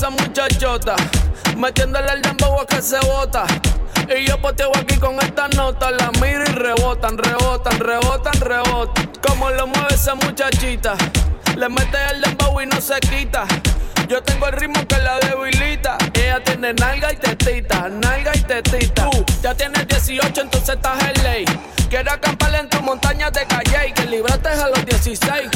esa muchachota, metiéndole el dembow a que se bota. Y yo poteo aquí con estas notas, la miro y rebotan, rebotan, rebotan, rebotan. Como lo mueve esa muchachita, le mete el dembow y no se quita. Yo tengo el ritmo que la debilita. Ella tiene nalga y tetita, nalga y tetita. Tú ya tienes 18, entonces estás en ley. Quiero acampar en tus montañas de calle y que librates a los 16.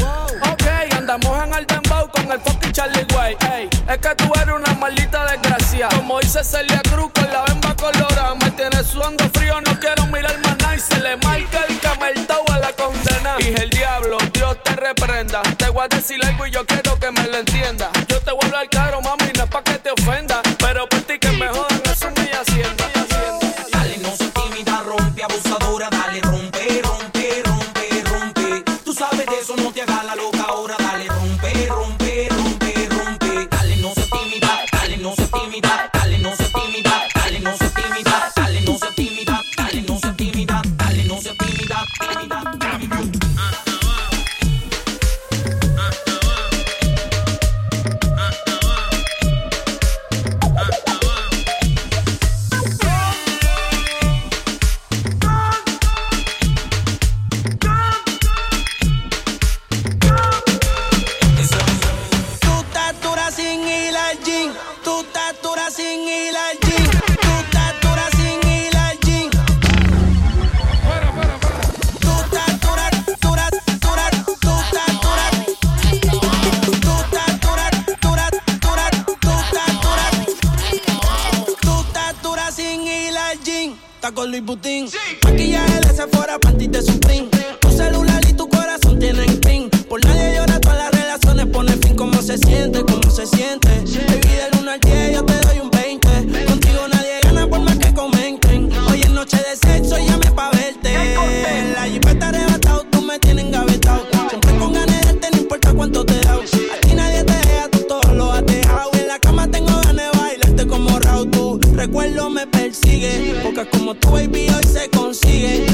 Ok, andamos en el dembow con el fucking Charlie Way. Es que tú eres una maldita desgracia. Como dice Celia Cruz con la bemba colorada. Me tiene sudando frío, no quiero mirar más nada. Y se le marca el cameltao a la condena. Dije el diablo, Dios te reprenda. Te voy a decir algo y yo quiero que me lo entienda. Yo te voy a hablar caro, mami, no es pa' que te ofenda. Luis Butín. Sí. Maquillaje de Sephora, panty de Supreme. Tu celular y tu corazón tienen pin. Por nadie llora, todas las relaciones pone fin. ¿Cómo se siente? ¿Cómo se siente? Como tú, baby, hoy se consigue.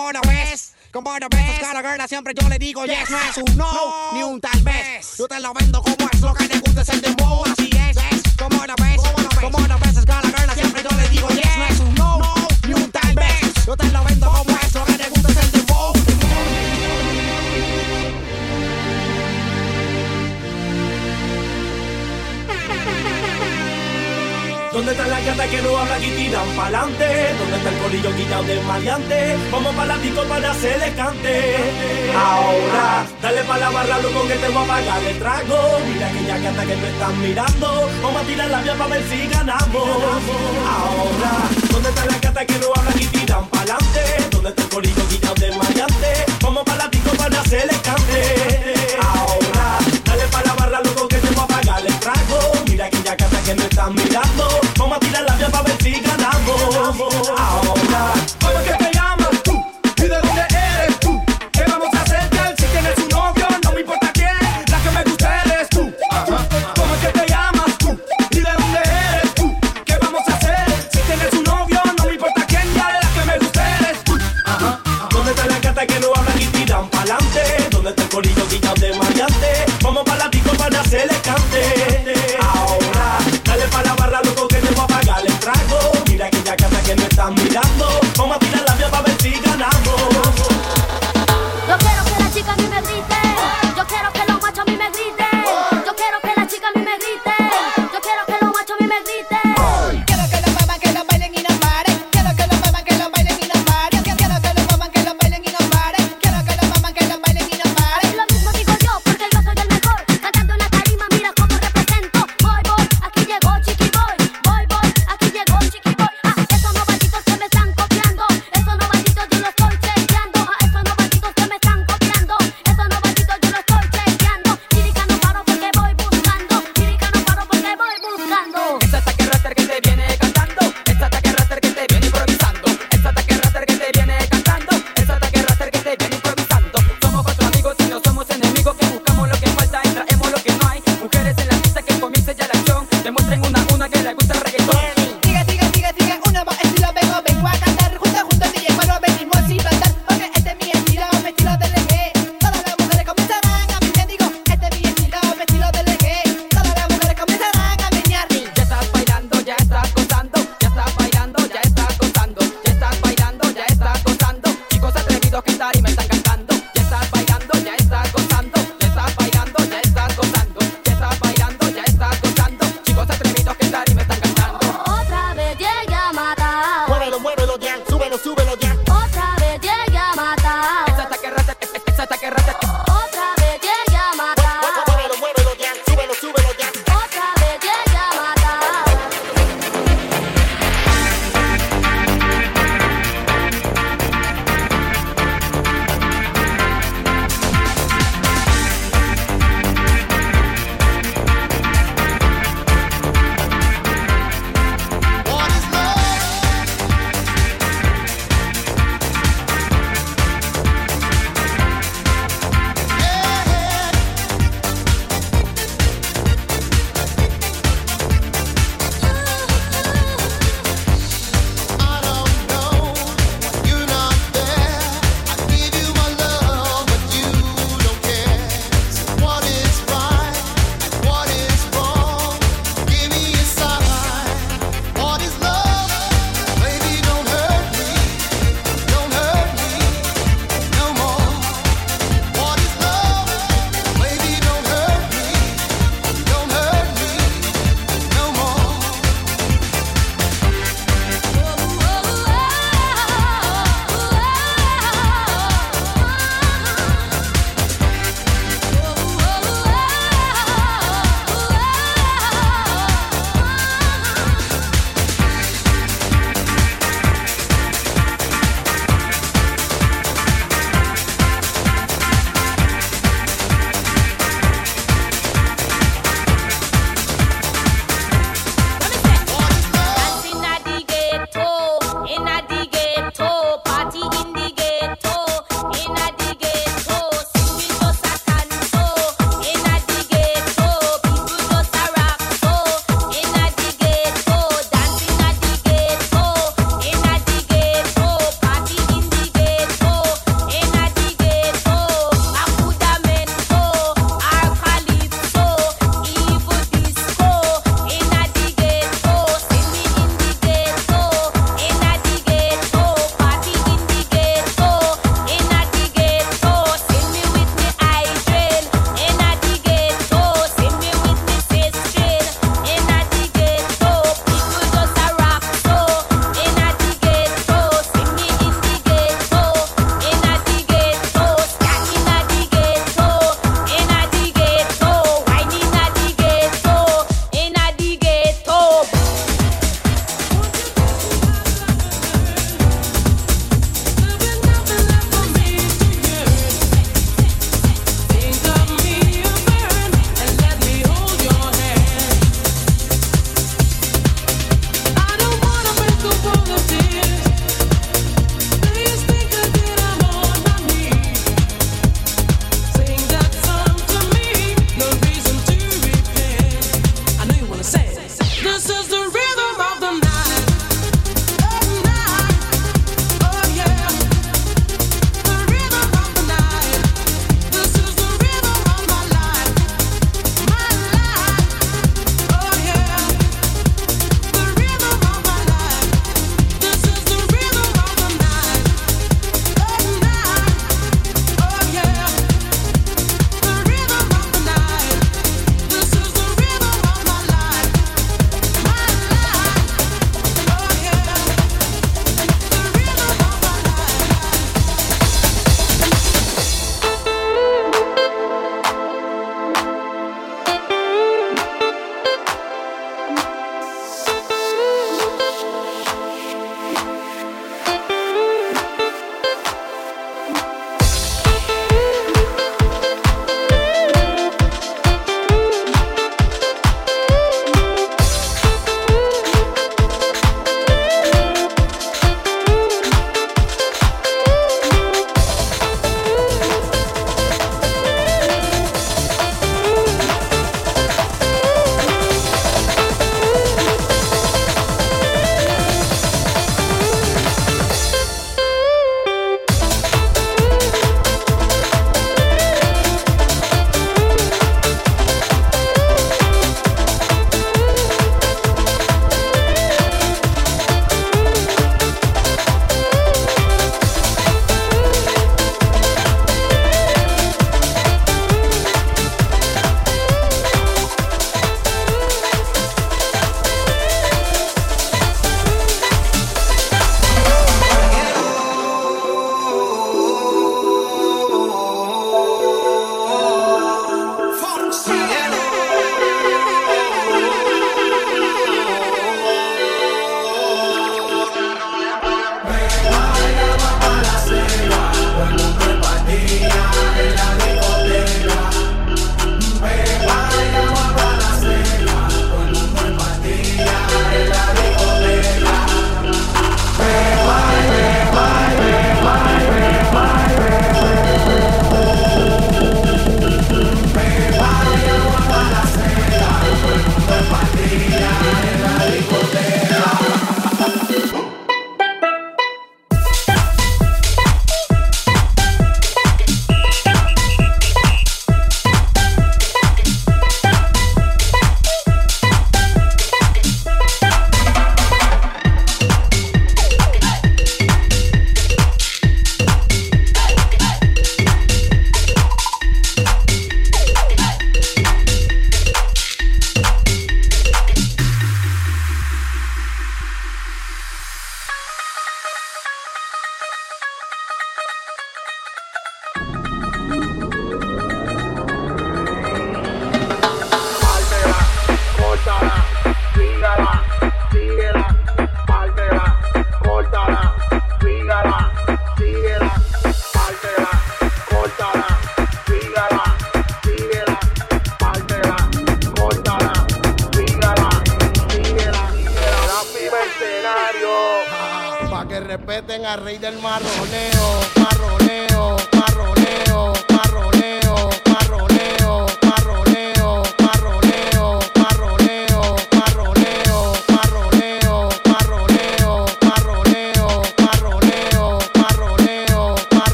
Como no ves. Como no ves, cara girl, siempre yo le digo yes, no es un no, ni un tal vez. Yo te lo vendo como es, lo que te gusta es el dembow, así es, como no ves, como no ves, cara girl, siempre yo le digo yes, no es un no, ni un tal vez. Yo te lo vendo como es, ¿Dónde están las gatas que no hablan y tiran pa'lante? ¿Dónde está el colillo quitado de maleante? Vamos para la disco para hacerle cante. Ahora, dale pa' la barra, loco, que te voy a pagar el trago. Mira aquella gata que me están mirando. Vamos a tirar la vía para ver si ganamos. Ahora, ¿dónde están las gatas que no hablan y tiran pa'lante? ¿Dónde está el colillo quitado de maleante? Vamos para la disco para hacerle cante. Ganamos.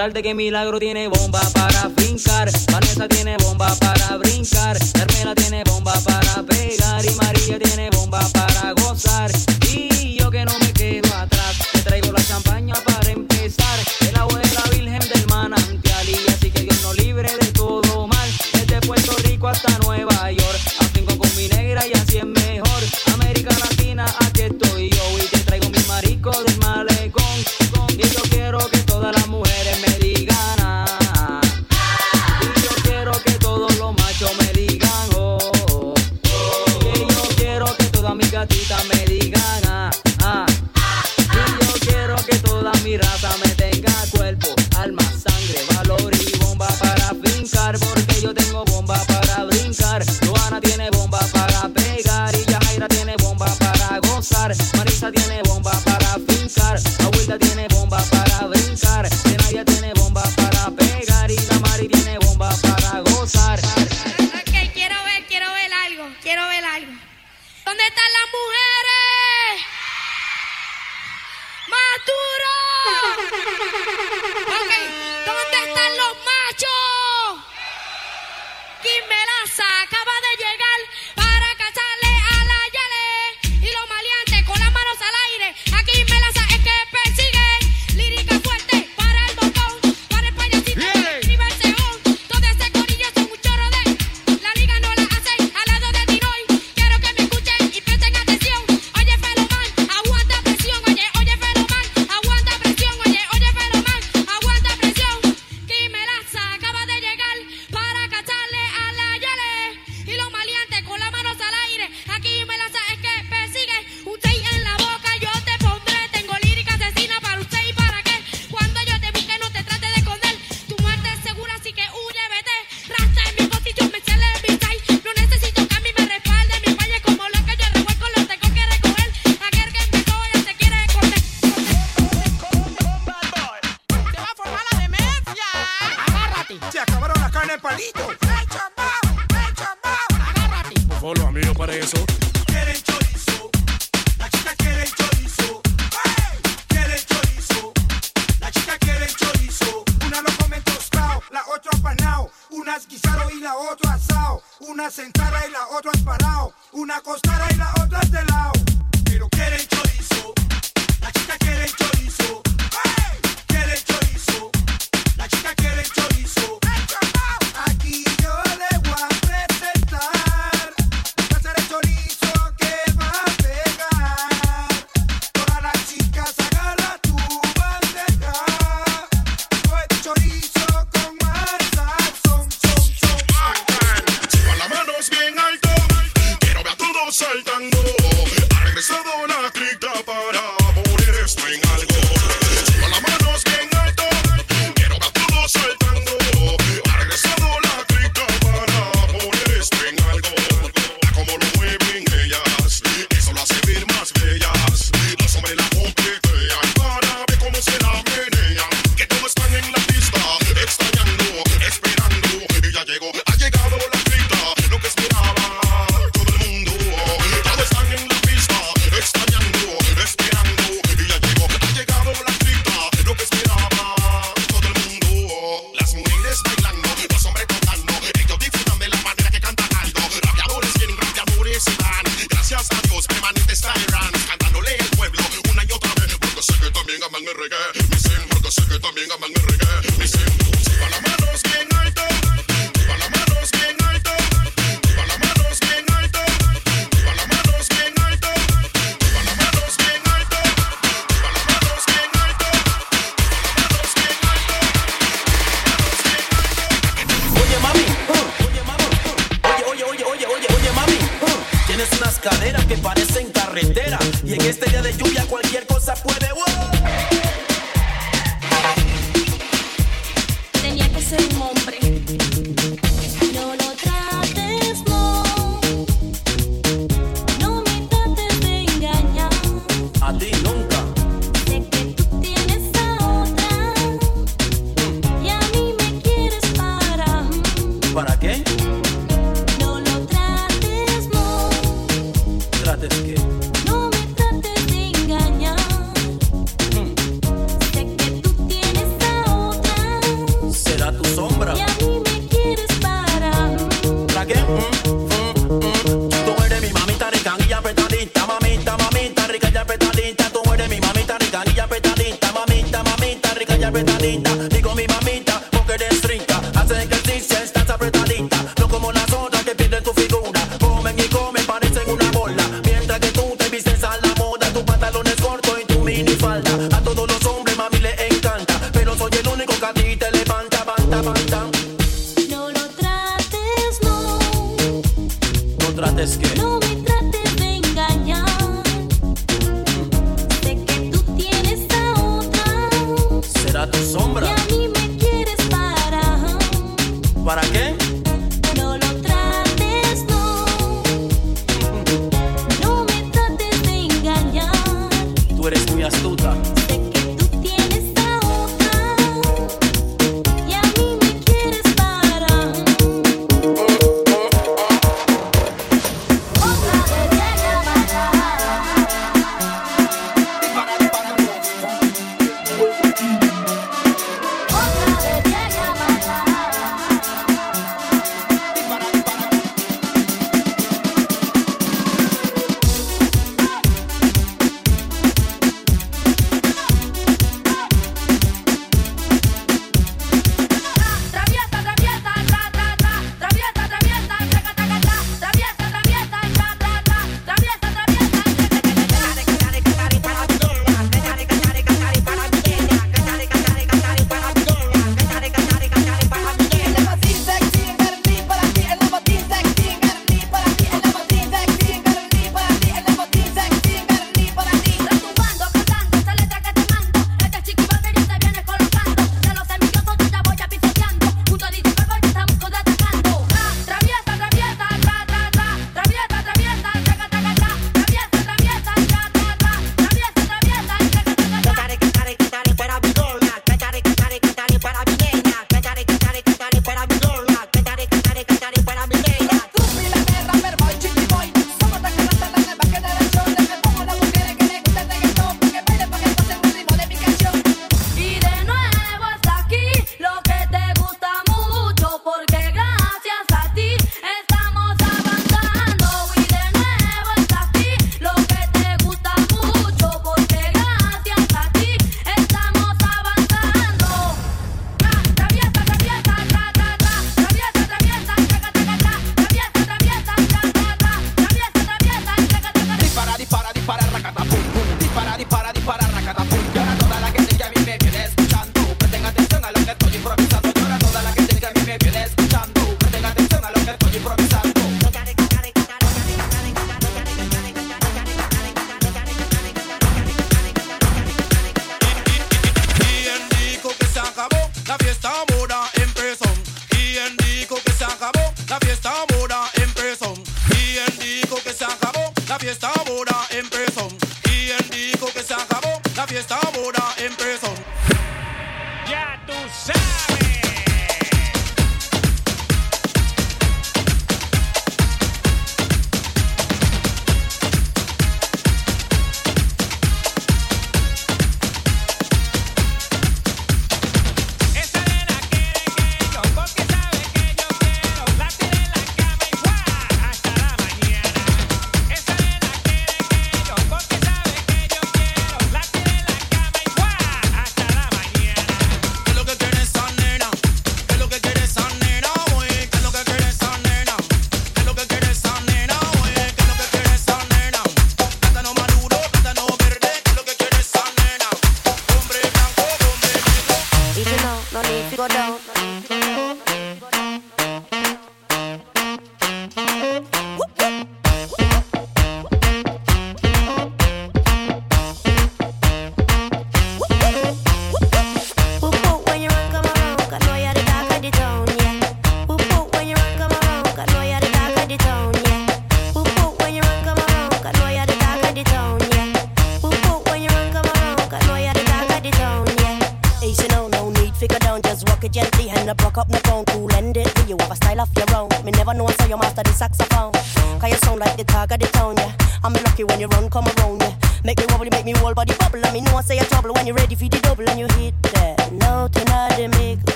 Para asegurarte que Milagro tiene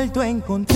vuelto a encontrar.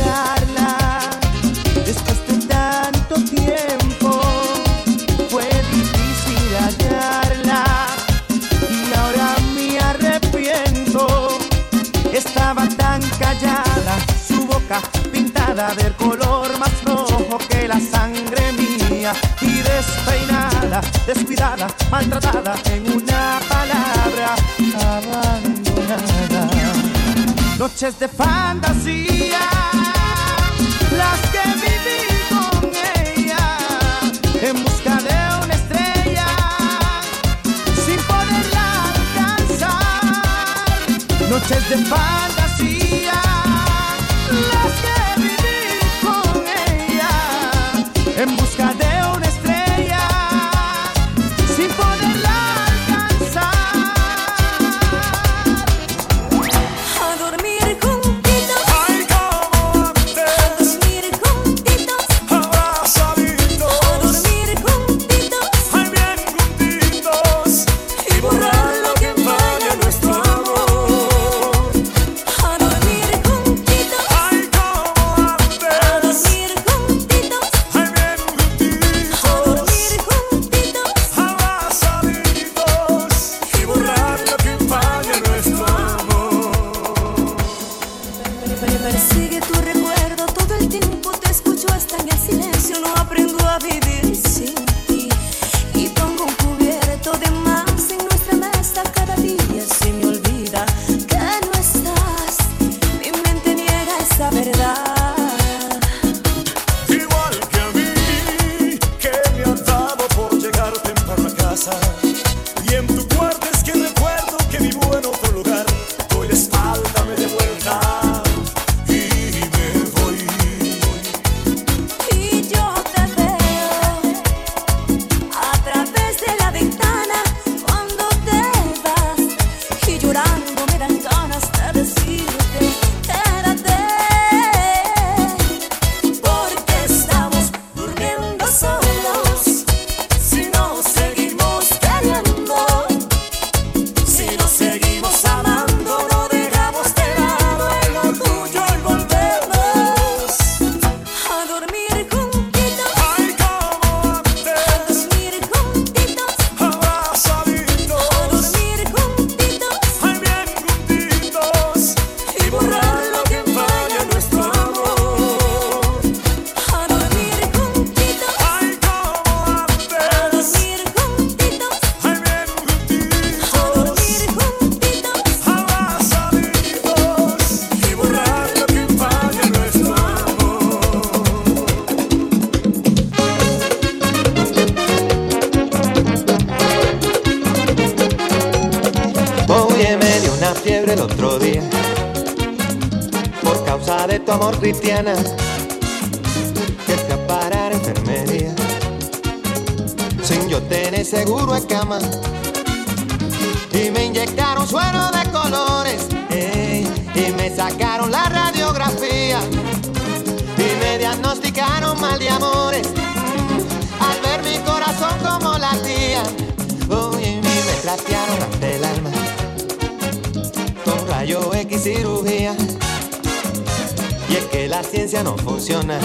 no funciona.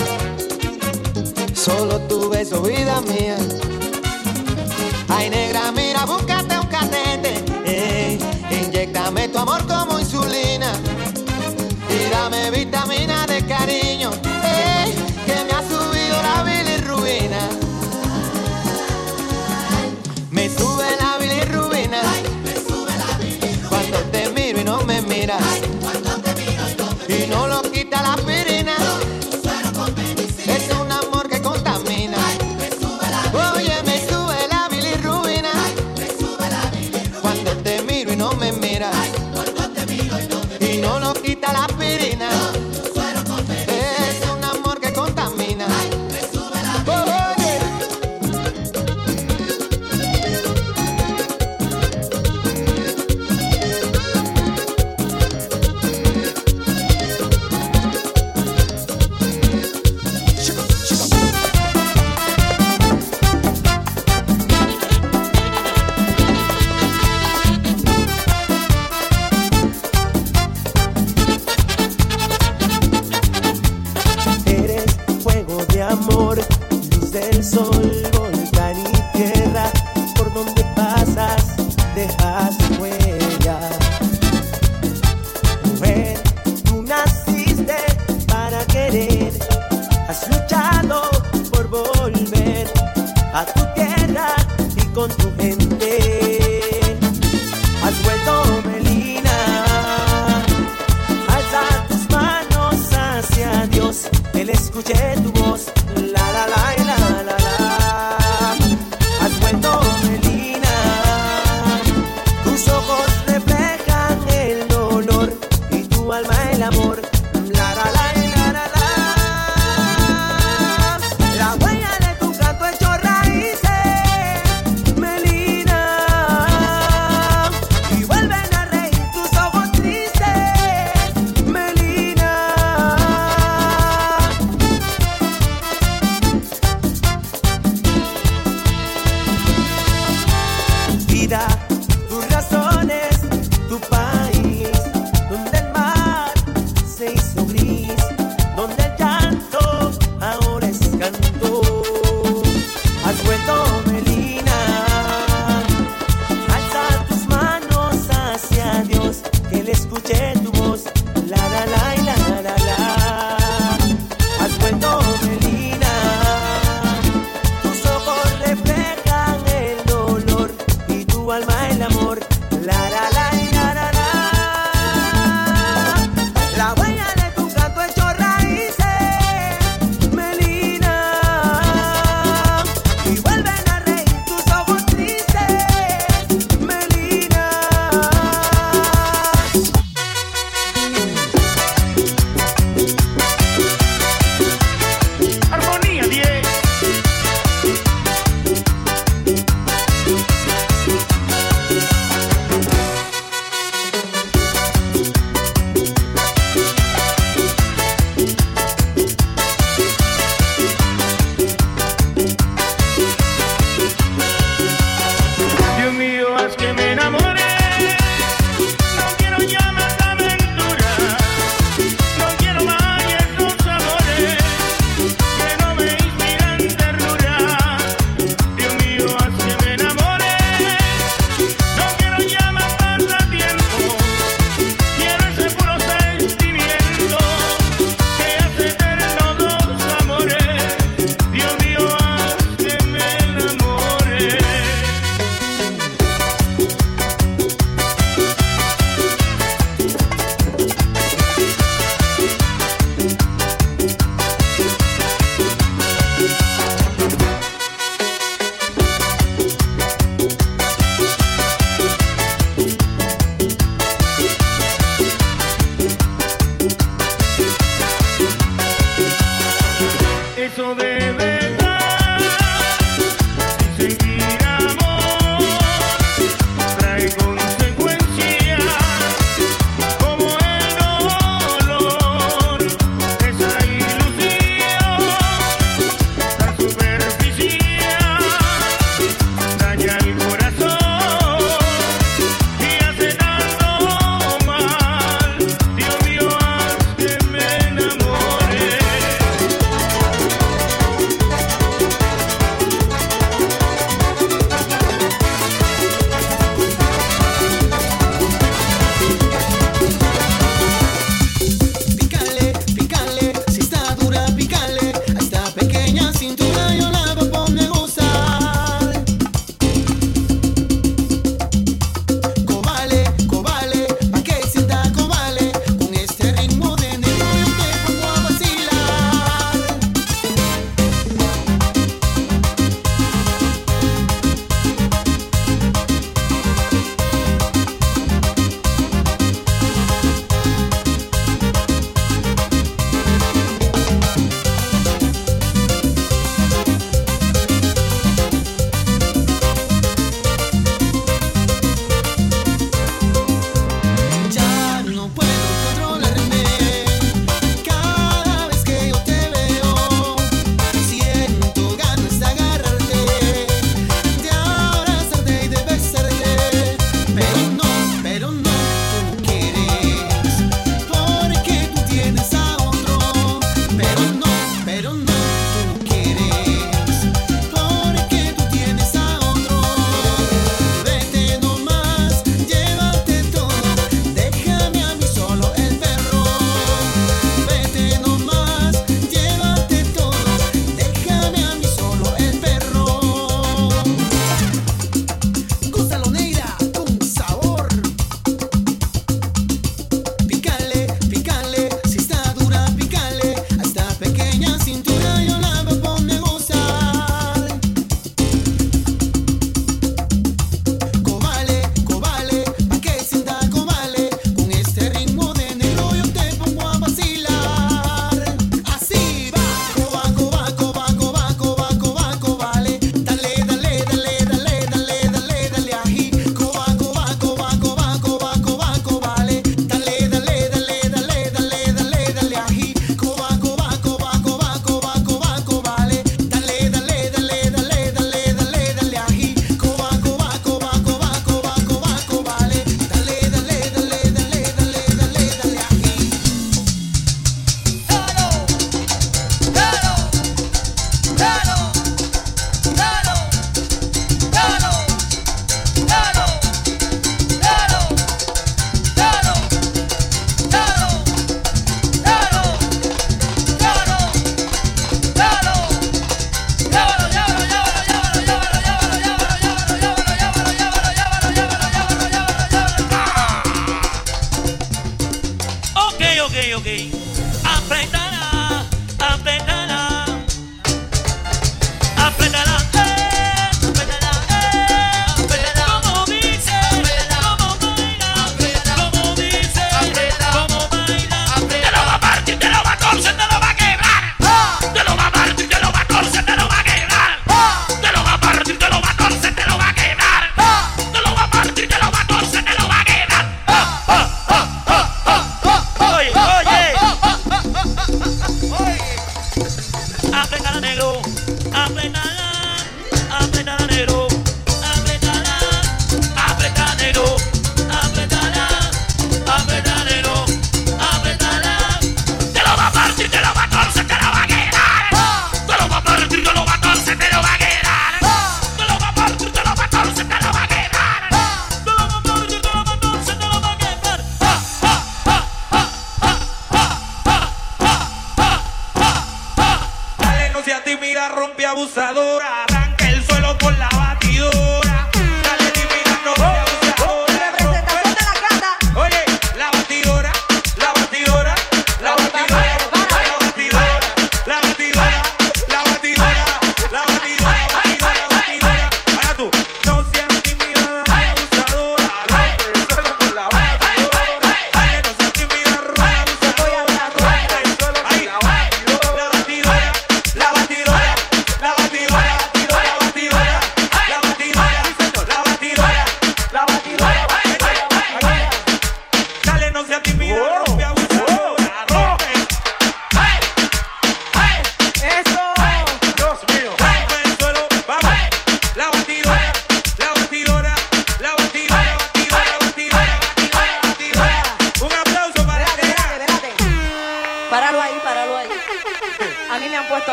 Solo tu beso, vida mía. Ay, negra, mira, búscate un catete. Eh, inyectame tu amor como insulina. Y dame vitamina de cariño.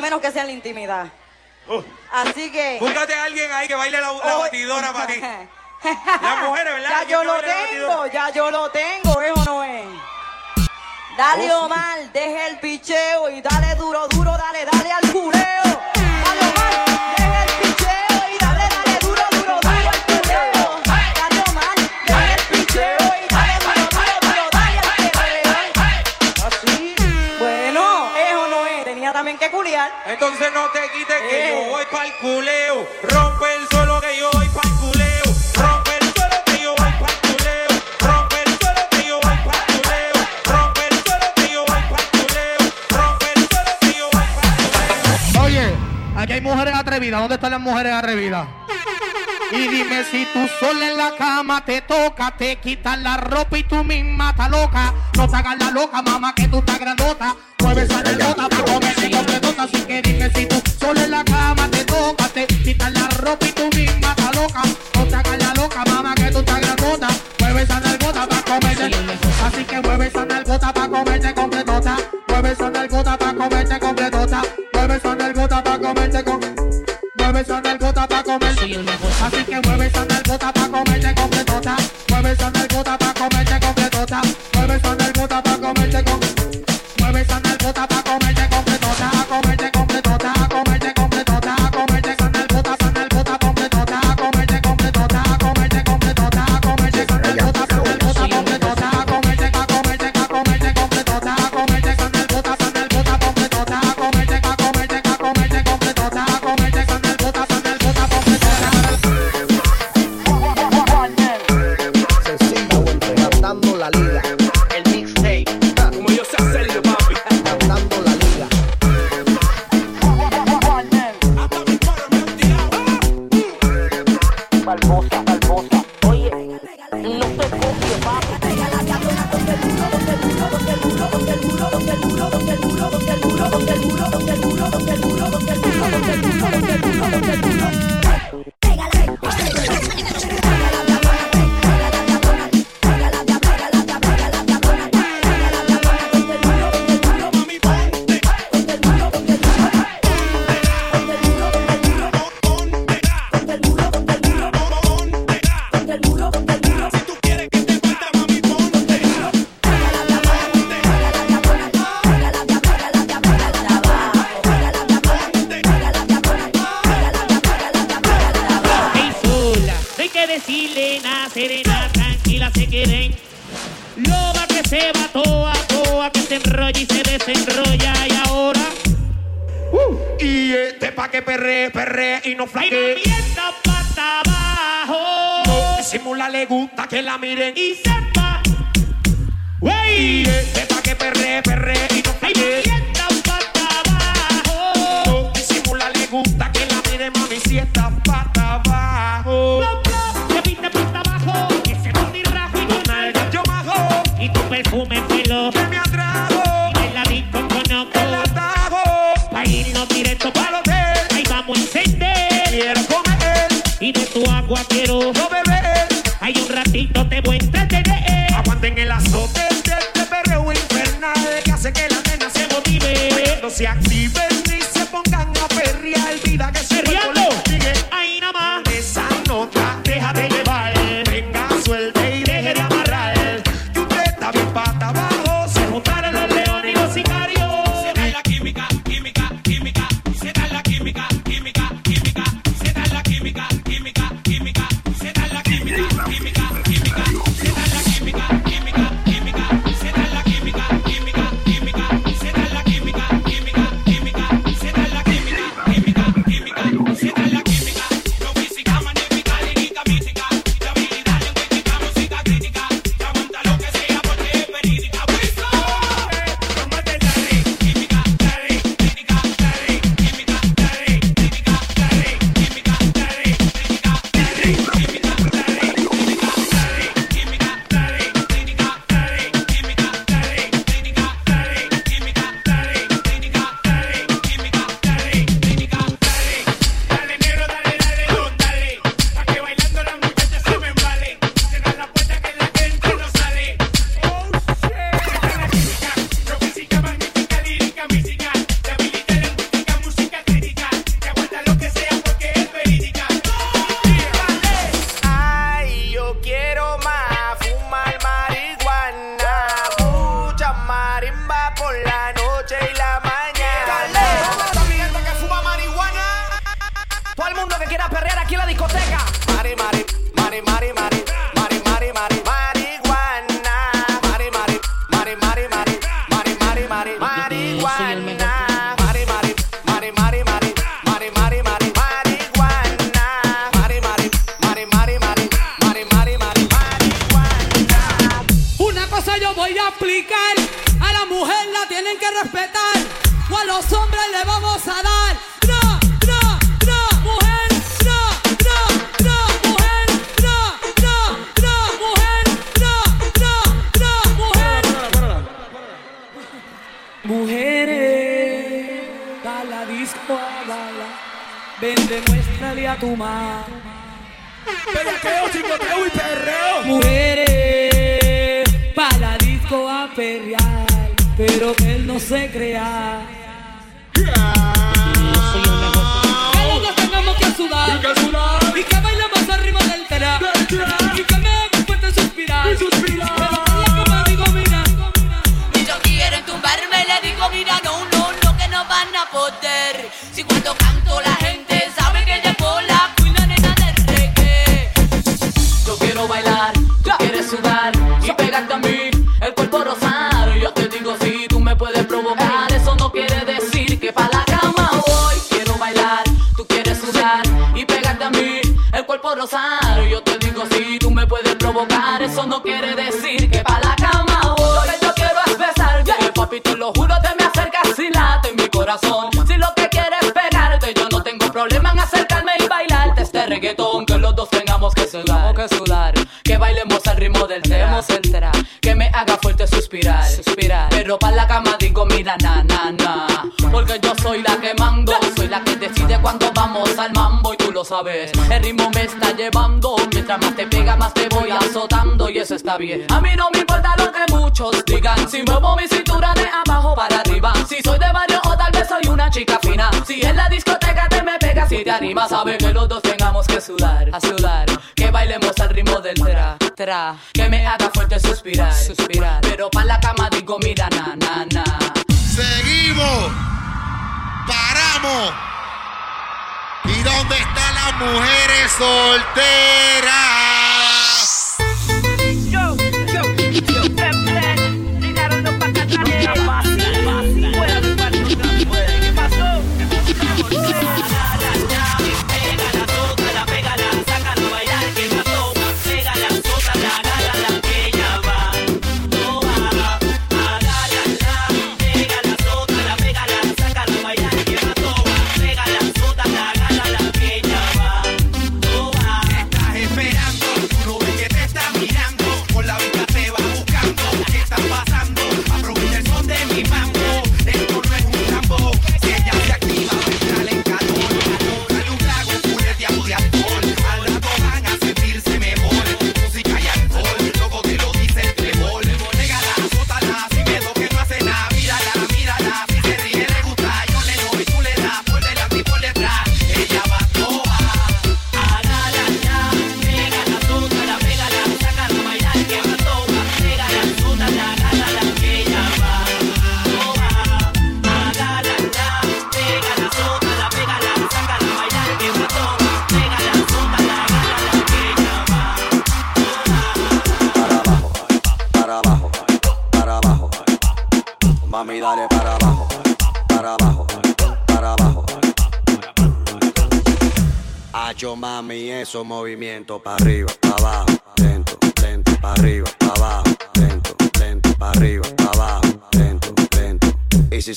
A menos que sea en la intimidad. Así que. Búscate a alguien ahí que baile la, la Hoy- batidora para ti. Las mujeres, ¿verdad? Ya ¿Quién yo lo tengo, ya yo lo tengo, ¿es o no es? Dale Oh. Omar, deja el picheo y dale duro, duro, dale, dale al culeo. Entonces no te quites que Eh. yo voy pa'l culeo. Rompe el suelo que yo voy pa'l culeo. Rompe el suelo que yo voy pa'l culeo. Rompe el suelo que yo voy pa'l culeo. Rompe el suelo que yo voy pa'l culeo. Rompe el suelo que yo voy pa'l culeo. Oye, aquí hay mujeres atrevidas. ¿Dónde están las mujeres atrevidas? Y dime si tú sola en la cama te toca, te quitas la ropa y tú misma estás loca. No te hagas la loca, mamá, que tú estás grandota. Mueve esa nalgota pa' comerse completota. Así que dime si tú sola en la cama te toca, te quitas la ropa y tú misma estás loca. No te hagas la loca, mamá, que tú estás grandota. Mueve esa nalgota pa' comerse. Así que mueve esa nalgota pa' comerse completota. Mueve esa nalgota pa' comerse completota. Mueve esa nalgota pa' comerse con... Mueve esa nalgota pa' comer Así que mueve esa nalgota pa' comerte completota Mueve esa A mí no me importa lo que muchos digan. Si muevo mi cintura de abajo para arriba. Si soy de barrio o tal vez soy una chica fina. Si en la discoteca te me pegas si te animas. Sabe que los dos tengamos que sudar, a sudar. Que bailemos al ritmo del tra, tra. Que me haga fuerte suspirar, suspirar. Pero pa' la cama digo, mira, na, na, na. Seguimos. Paramos. ¿Y dónde están las mujeres solteras?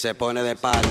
se pone de par.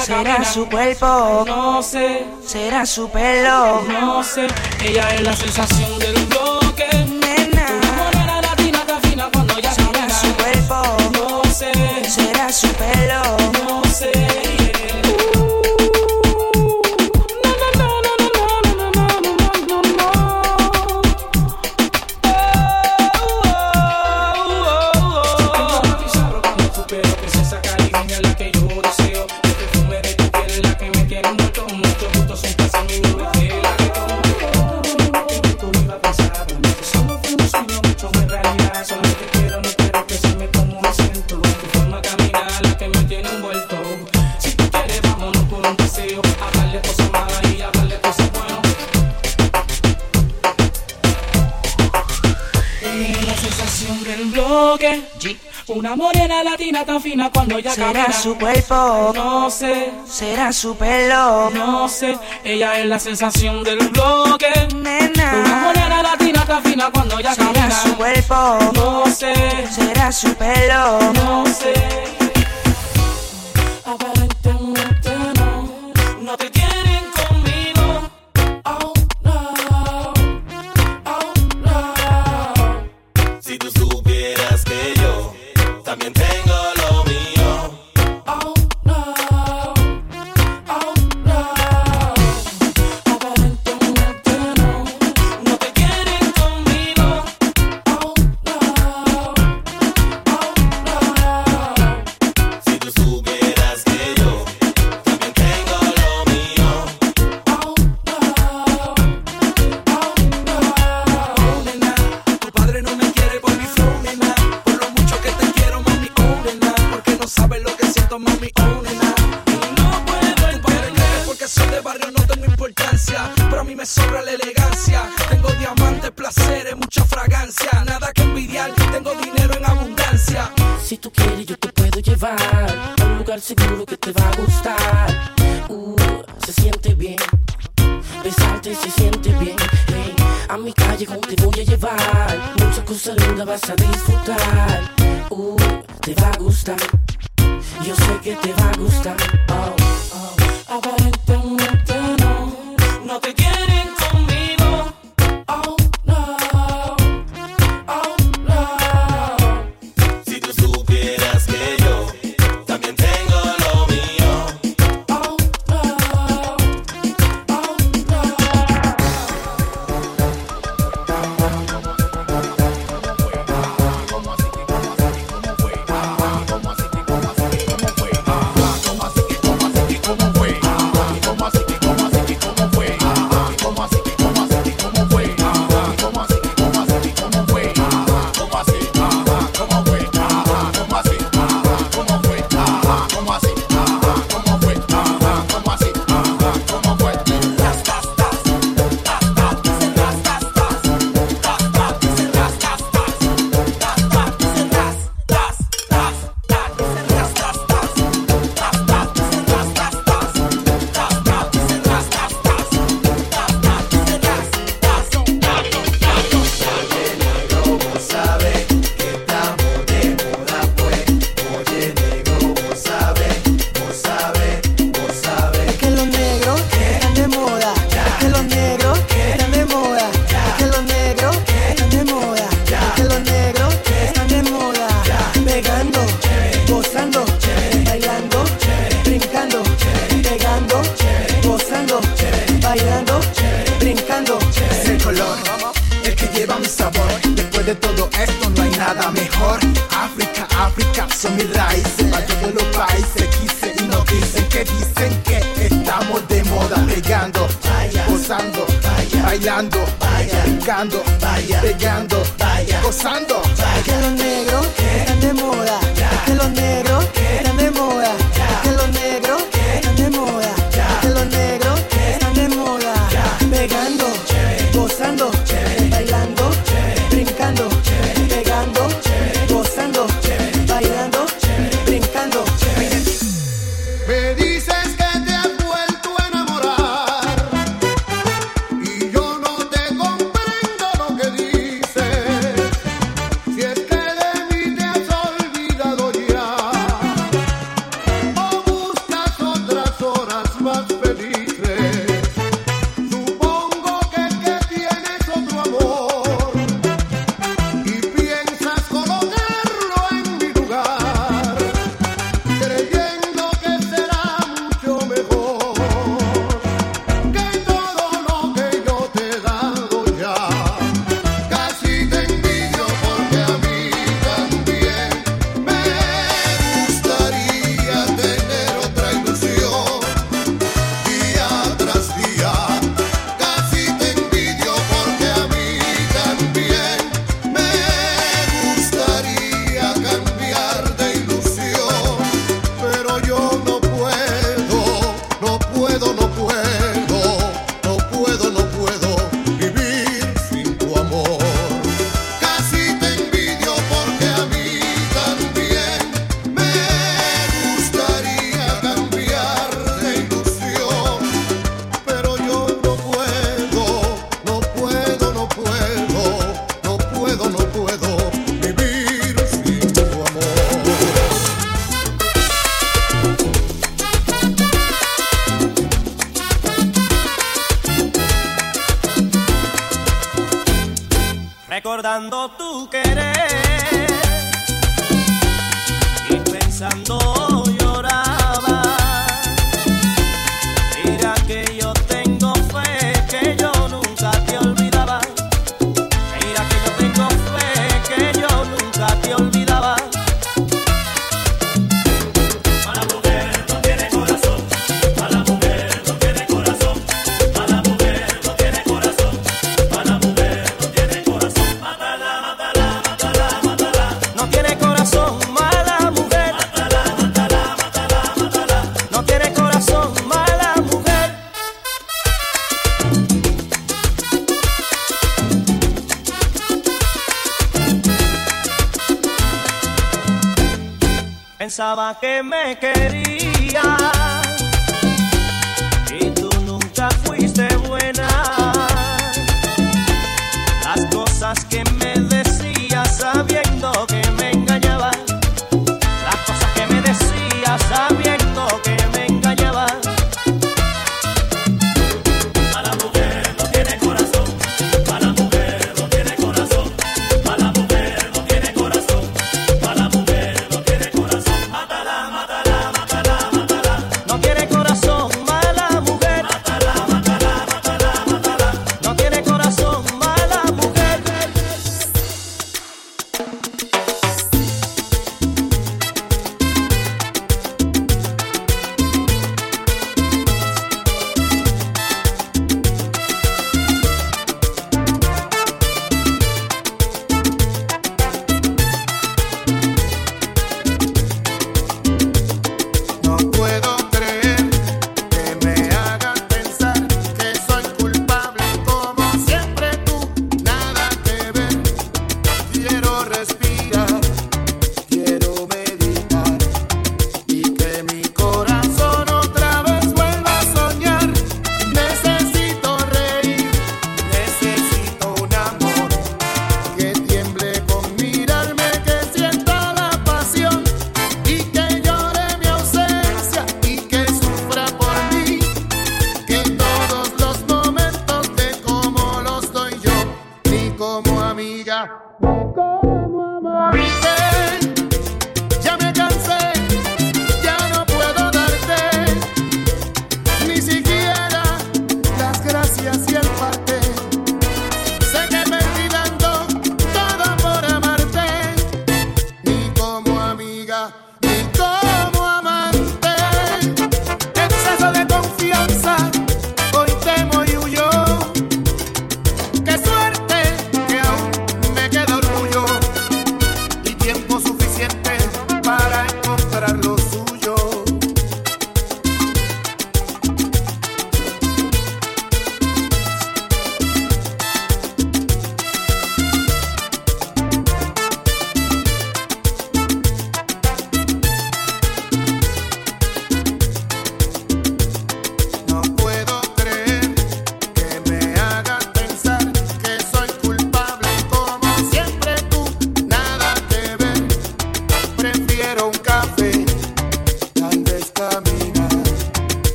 Será su cuerpo, no sé. Será su pelo, no sé. Ella es la sensación de del fina cuando ella ¿Será su cuerpo? No sé. ¿Será su pelo? No sé. Ella es la sensación del bloque. Nena. Una morena latina tan fina cuando ella ¿Será ¿Será su cuerpo? No sé. ¿Será su pelo? No sé.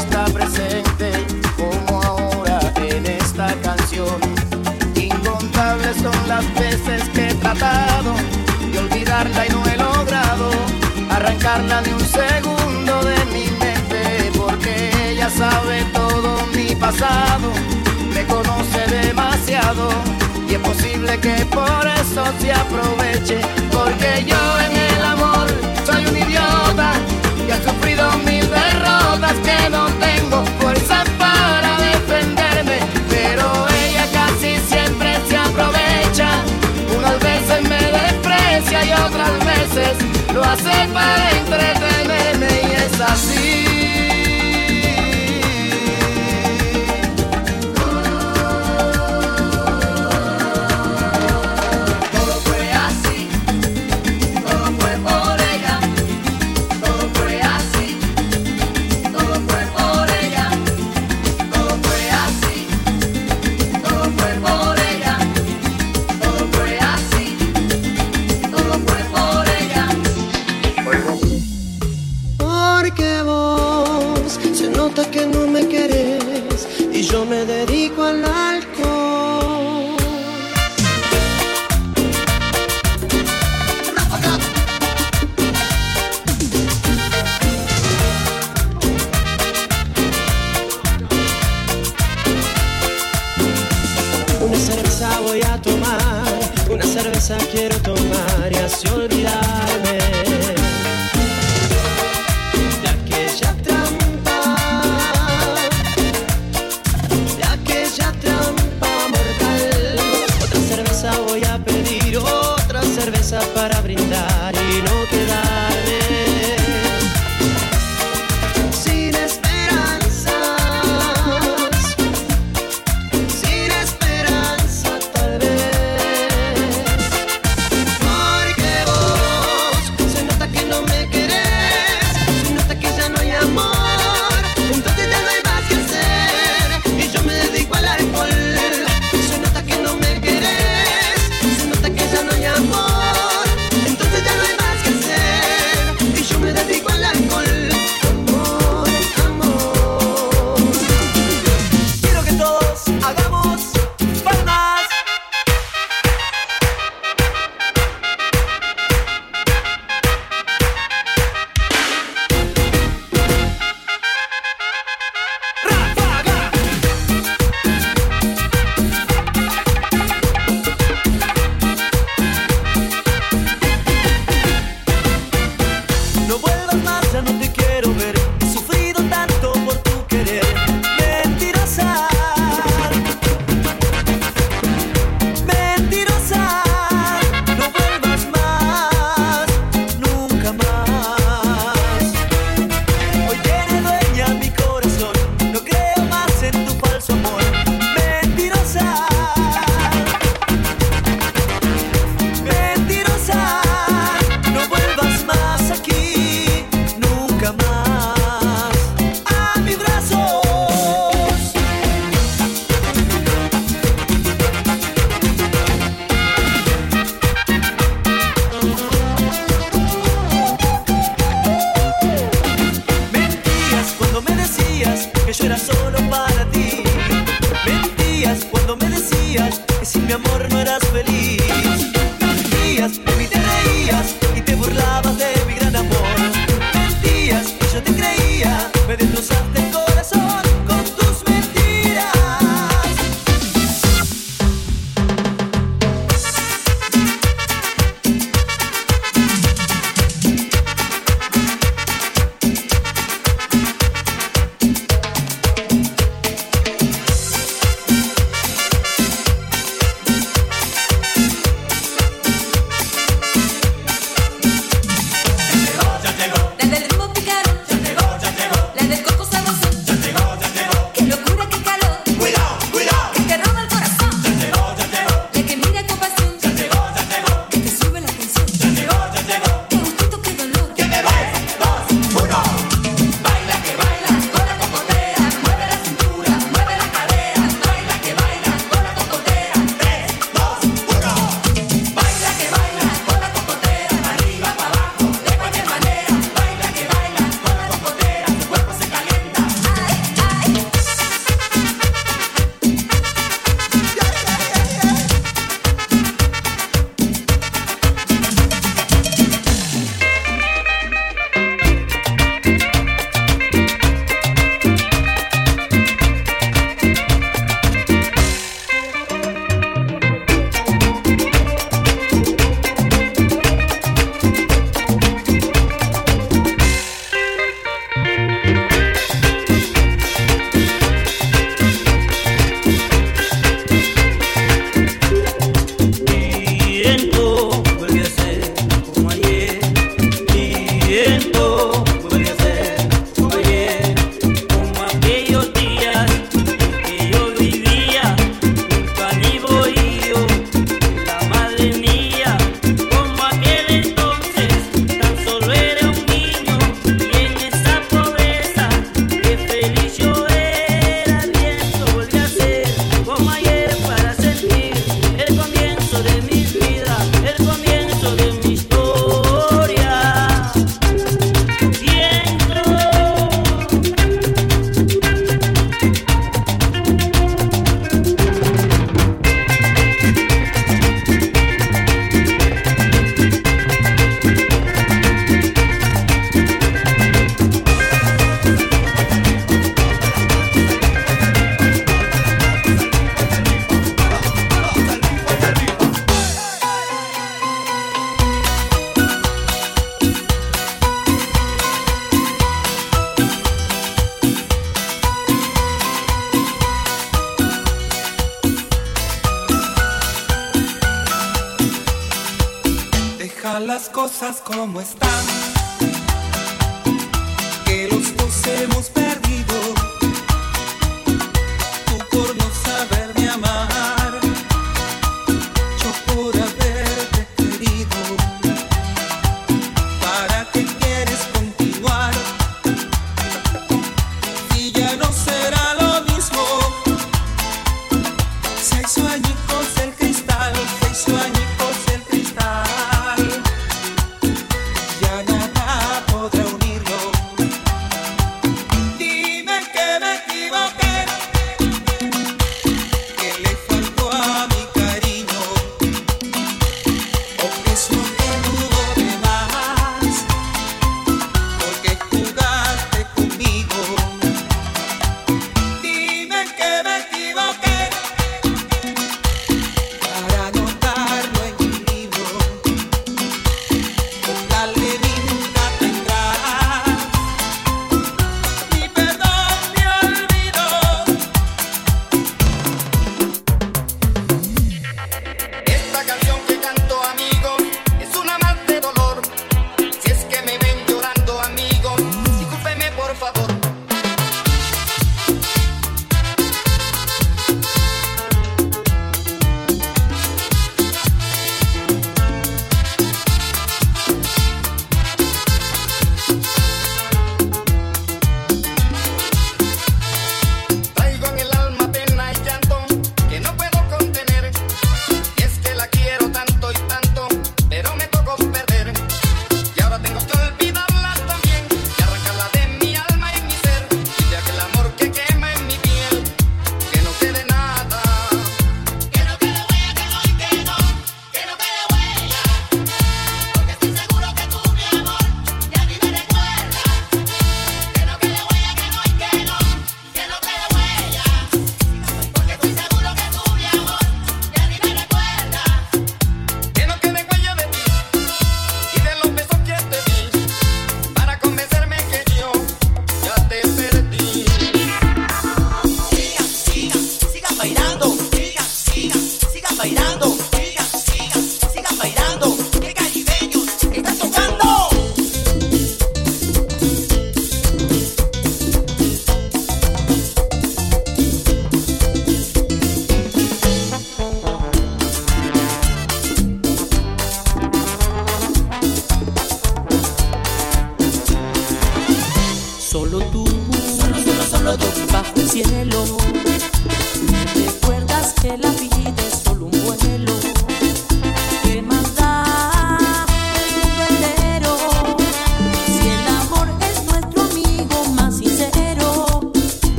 está presente como ahora en esta canción. Incontables son las veces que he tratado de olvidarla y no he logrado arrancarla ni un segundo de mi mente porque ella sabe todo mi pasado, me conoce demasiado y es posible que por eso se aproveche porque yo en pasé para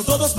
todos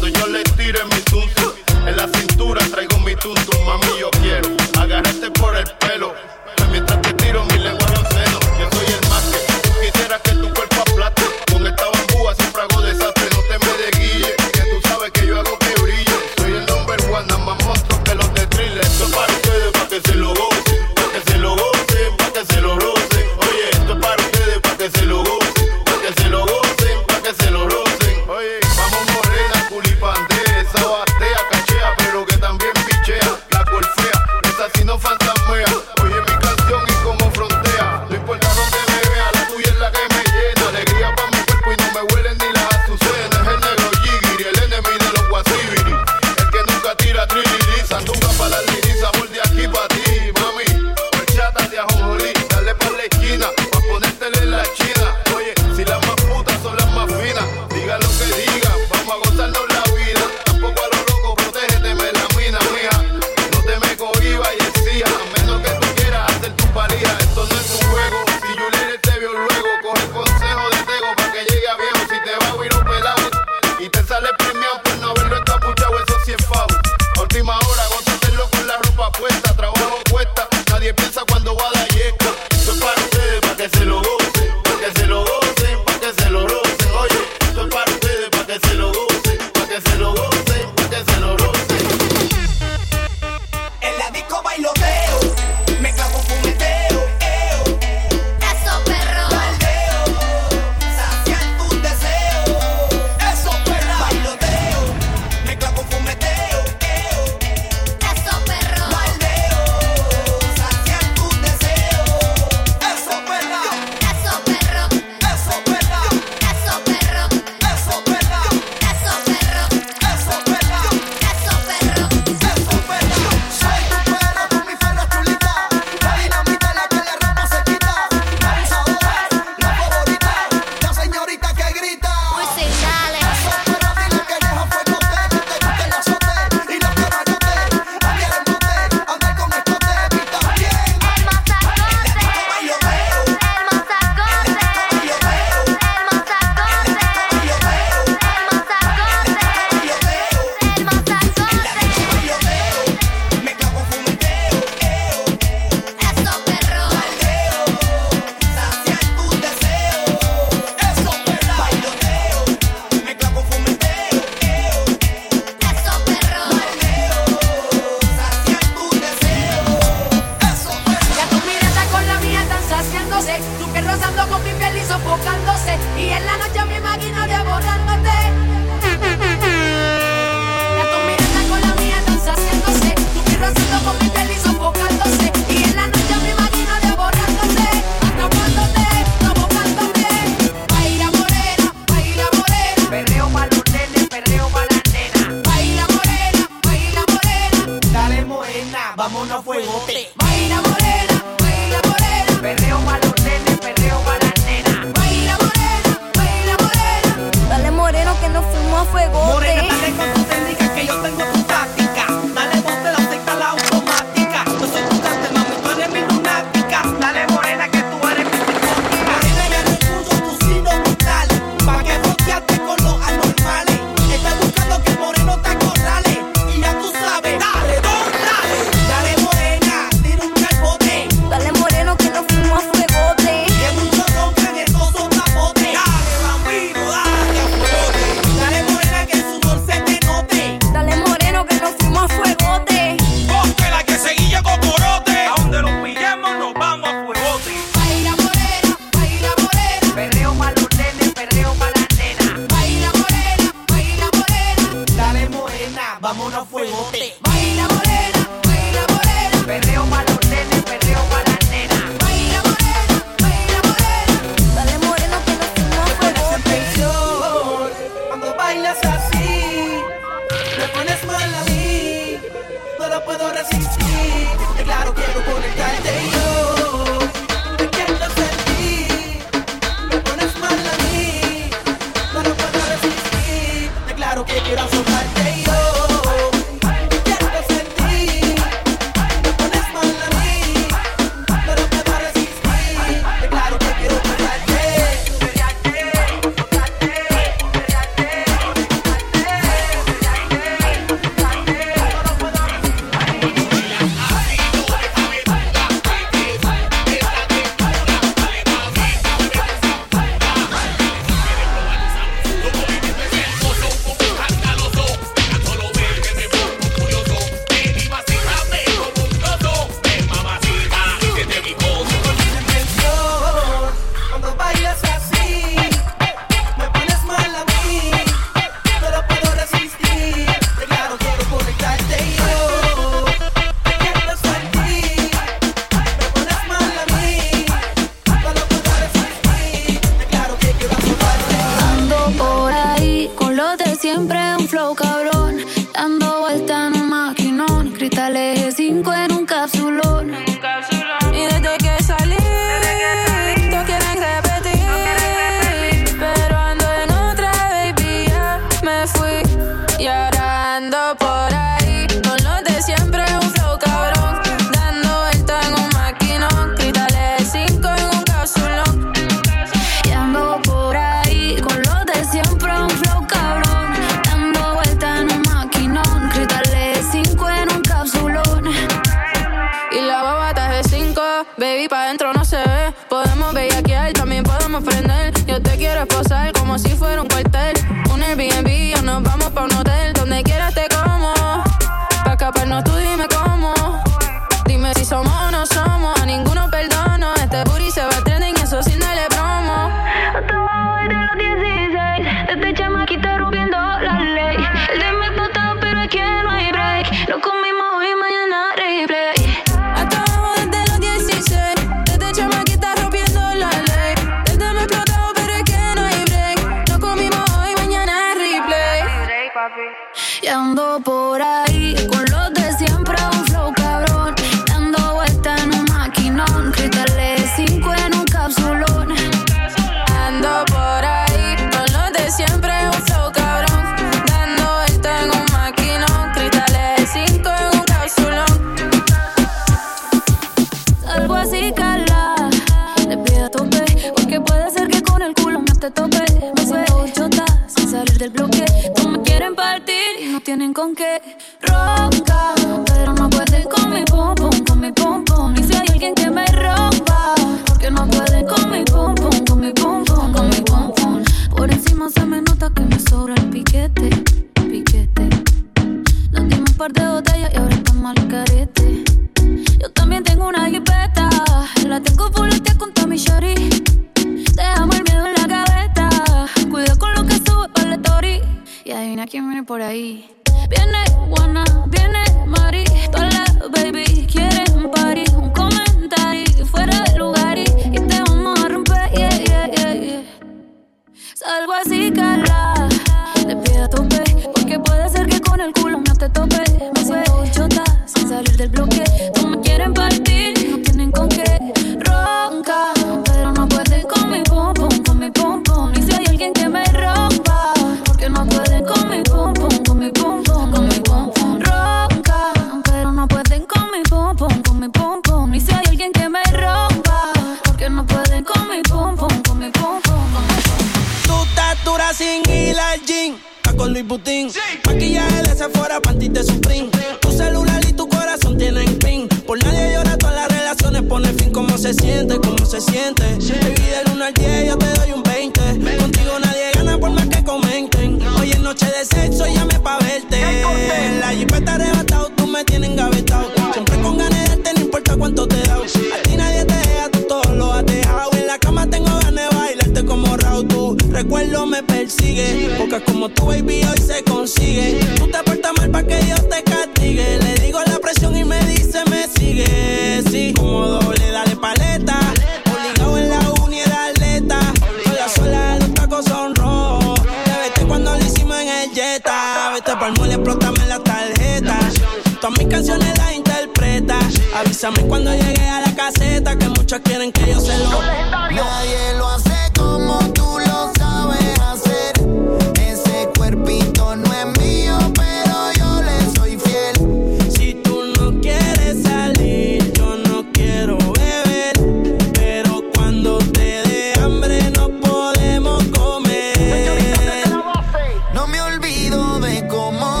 olvido de cómo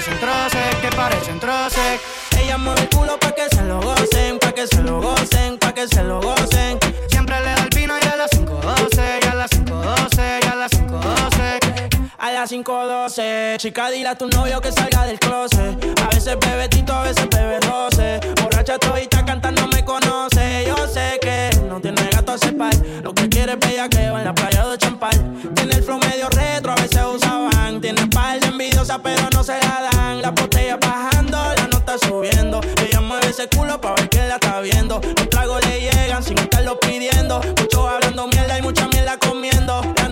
parecen troces, que parecen troces. Ella mueve el culo pa' que se lo gocen, pa' que se lo gocen, pa' que se lo gocen. Siempre le da el vino y a las 5.12, y a las 5.12, y a las 5.12. A las 5.12, chica, dile a tu novio que salga del closet. A veces bebe tito, a veces bebe roce. Borracha todita cantando me conoce. Yo sé que no tiene gato a par. Lo que quiere es bellaqueo en la playa de Champal.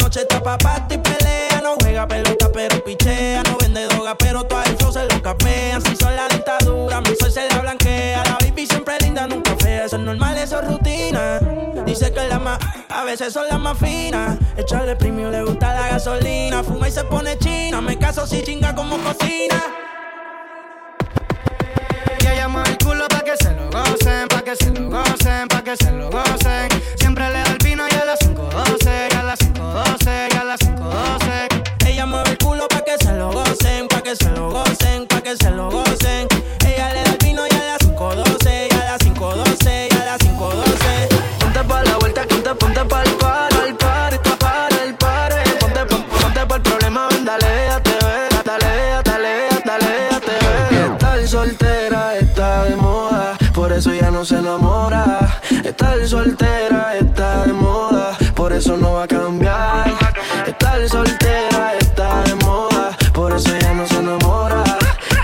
Noche está pa' pata y pelea. No juega pelota, pero pichea. No vende droga, pero todo flow se lo capean. Si son la dictadura, mi sol se la blanquea. La baby siempre linda, nunca fea. Eso es normal, eso es rutina. Dice que la más, a veces son las más finas. Echarle premio le gusta la gasolina. Fuma y se pone china. Me caso si chinga como cocina. Ella mueve el culo pa' que se lo gocen, pa' que se lo gocen, pa' que se lo gocen. Se enamora. Estar soltera está de moda, por eso no va a cambiar. Estar soltera está de moda, por eso ya no se enamora.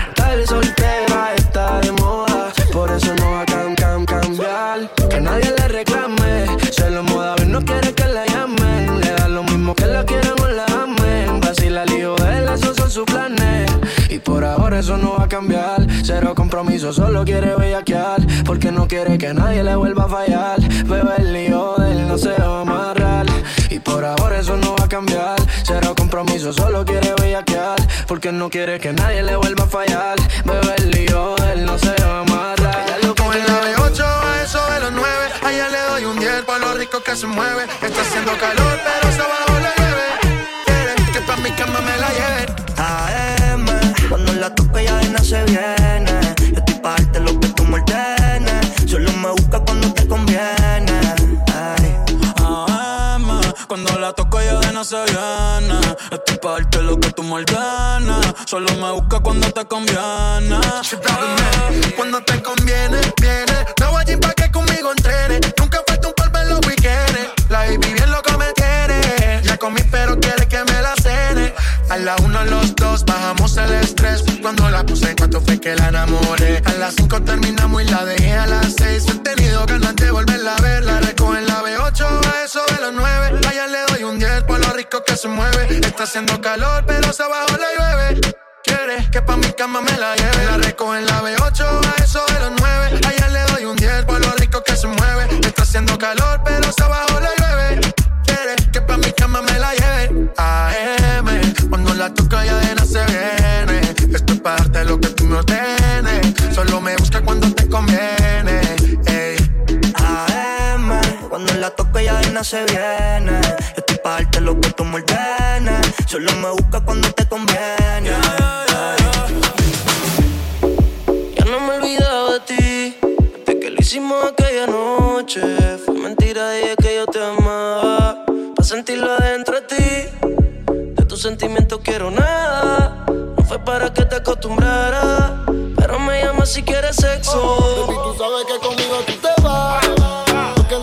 Estar soltera está de moda, por eso no va a cam, cam, cambiar. Que nadie le reclame, se lo moda, no quiere que la llamen. Le da lo mismo que la quieran o la amen. Vacila hijo de él, esos son sus planes. Y por ahora eso no va a cambiar. Cero compromiso, solo quiere bellaquear. Porque no quiere que nadie le vuelva a fallar. Bebé, el lío de él no se va a amarrar. Y por ahora eso no va a cambiar. Cero compromiso, solo quiere bellaquear. Porque no quiere que nadie le vuelva a fallar. Bebé, el lío de él no se va a amarrar. Ella lo que Con el ave 8 a eso de los 9. Allá le doy un 10 por lo rico que se mueve. Está haciendo calor, pero sábado le llueve. Quiere que pa' mi cama me la lleve. AM, cuando la toco ya de no se viene. Yo estoy pa' darte lo que tú me cuando la toco ya de no se viene. Estoy pa' darte lo que tú me ordenas. Solo me busca cuando te conviene. Cuando te conviene, viene. Me voy allí pa' que conmigo entrene. Nunca falta un polvo en los weekendes. La baby bien loca me tiene. Ya comí, pero quiere que me la cene. A la uno, los dos, bajamos el estrés. Cuando la puse en cuanto fue que la enamoré. A las cinco terminamos y la dejé a las seis. He tenido ganas de volverla a ver. La recojo en la B8 a eso de los nueve. Que se mueve. Está haciendo calor, pero se abajo la llueve. Quiere que pa' mi cama me la lleve. La recojo en la B8 a eso de los 9. Allá le doy un 10 por lo rico que se mueve. Está haciendo calor, pero se abajo la llueve. Quiere que pa' mi cama me la lleve. AM, cuando la toca ya de se viene. Esto es para darte lo que tú me ordenes. Solo me busca cuando te conviene. Ey. AM, cuando la toco ya de se viene. Pa' darte lo que tú me ordenes. Solo me busca cuando te conviene. Ya no me he olvidado de ti, desde que lo hicimos aquella noche. Fue mentira, dije que yo te amaba, para sentirlo adentro de ti. De tus sentimientos quiero nada, no fue para que te acostumbraras. Pero me llamas si quieres sexo. Baby, tú sabes que conmigo tú te vas. Porque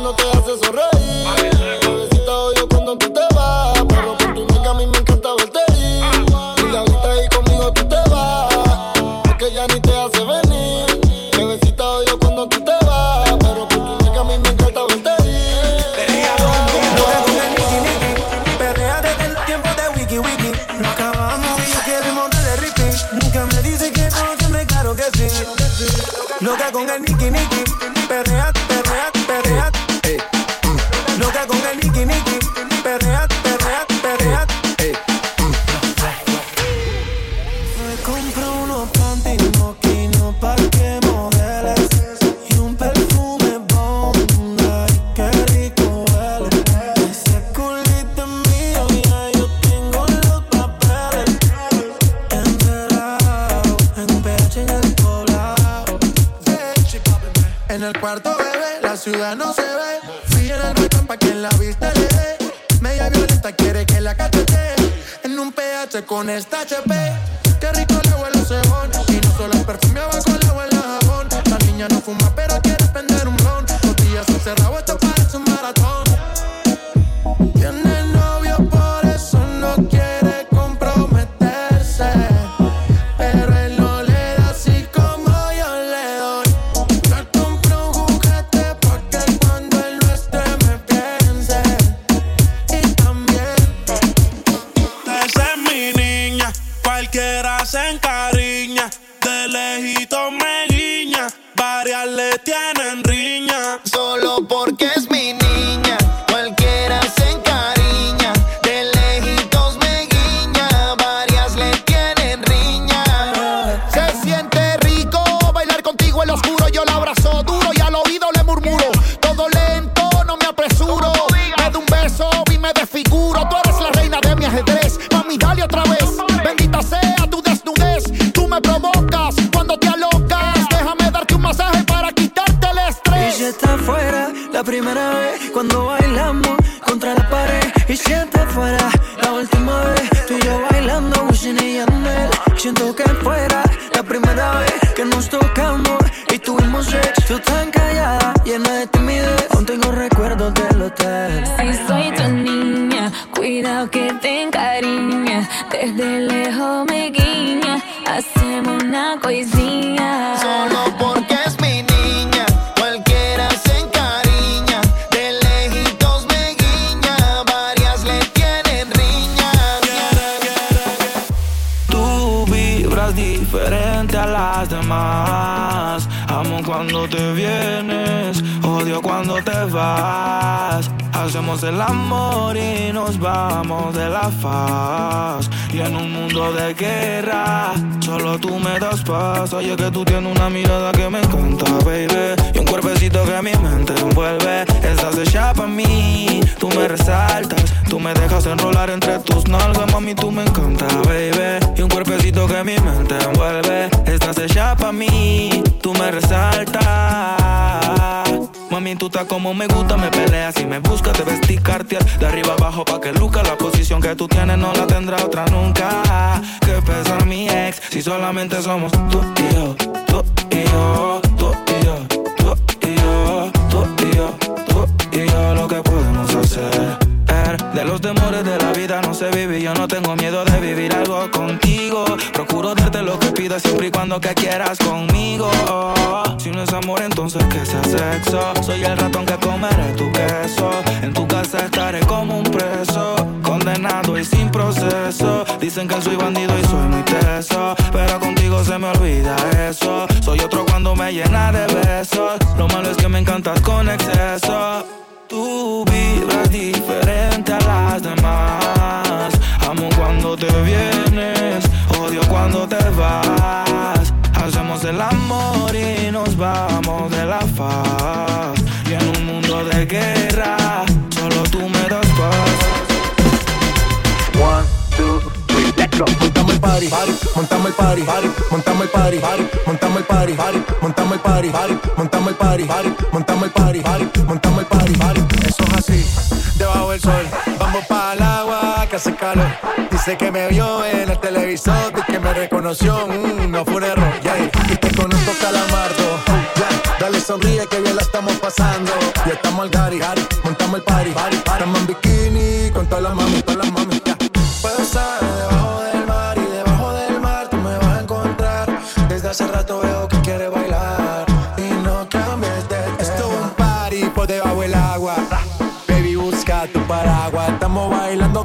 Dice que me vio en el televisor y que me reconoció. Mm, no fue un error, yeah. Y te conozco calamardo. Yeah. Dale sonríe que bien la estamos pasando. Ya estamos al gari, montamos el party. Estamos en bikini con todas las mami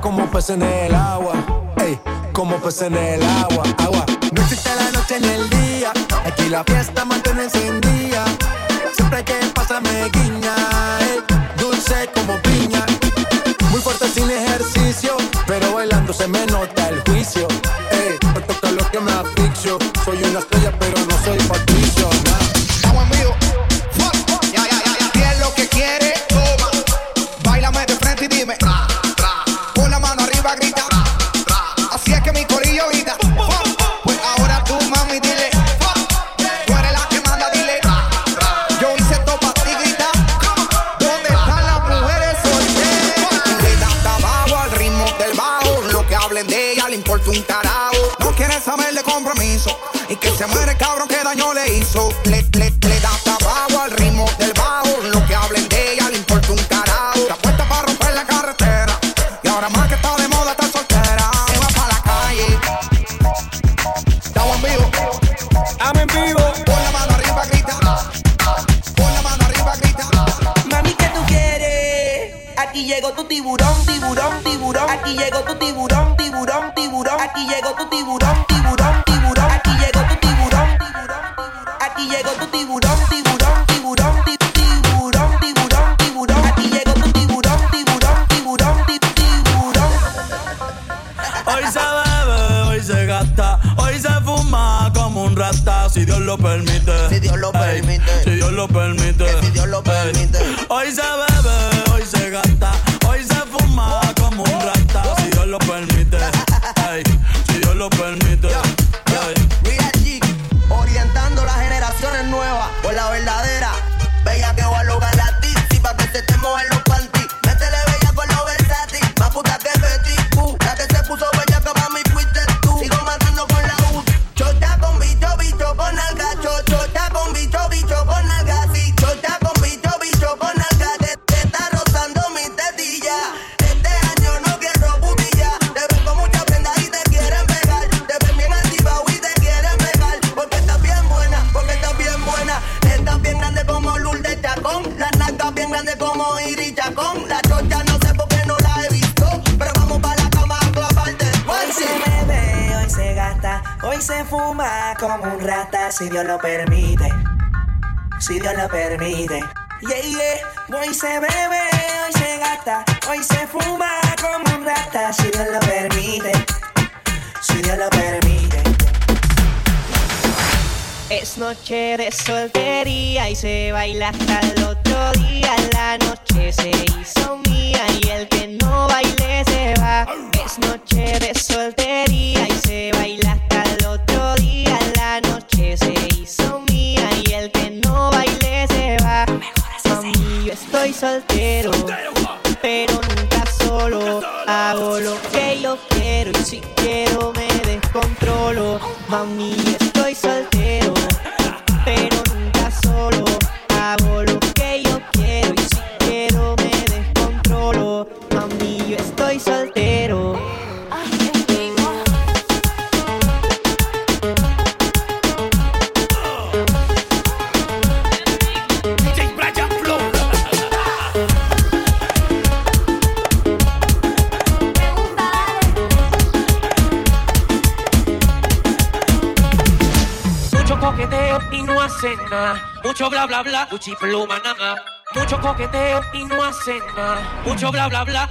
como pez en el agua. Ey, como pez en el agua, agua. No existe la noche ni el día. Aquí la fiesta mantiene encendida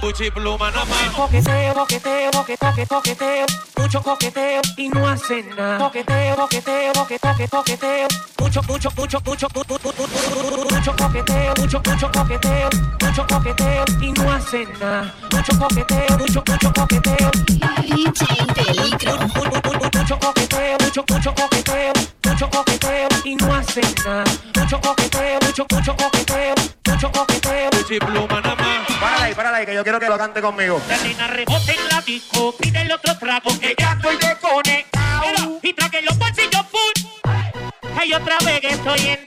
cuchipluma nada más. Coqueteo, coqueteo, coqueteo, coqueteo, mucho coqueteo y no hacen nada. Coqueteo. conmigo. Y los full. Hay otra vez que estoy en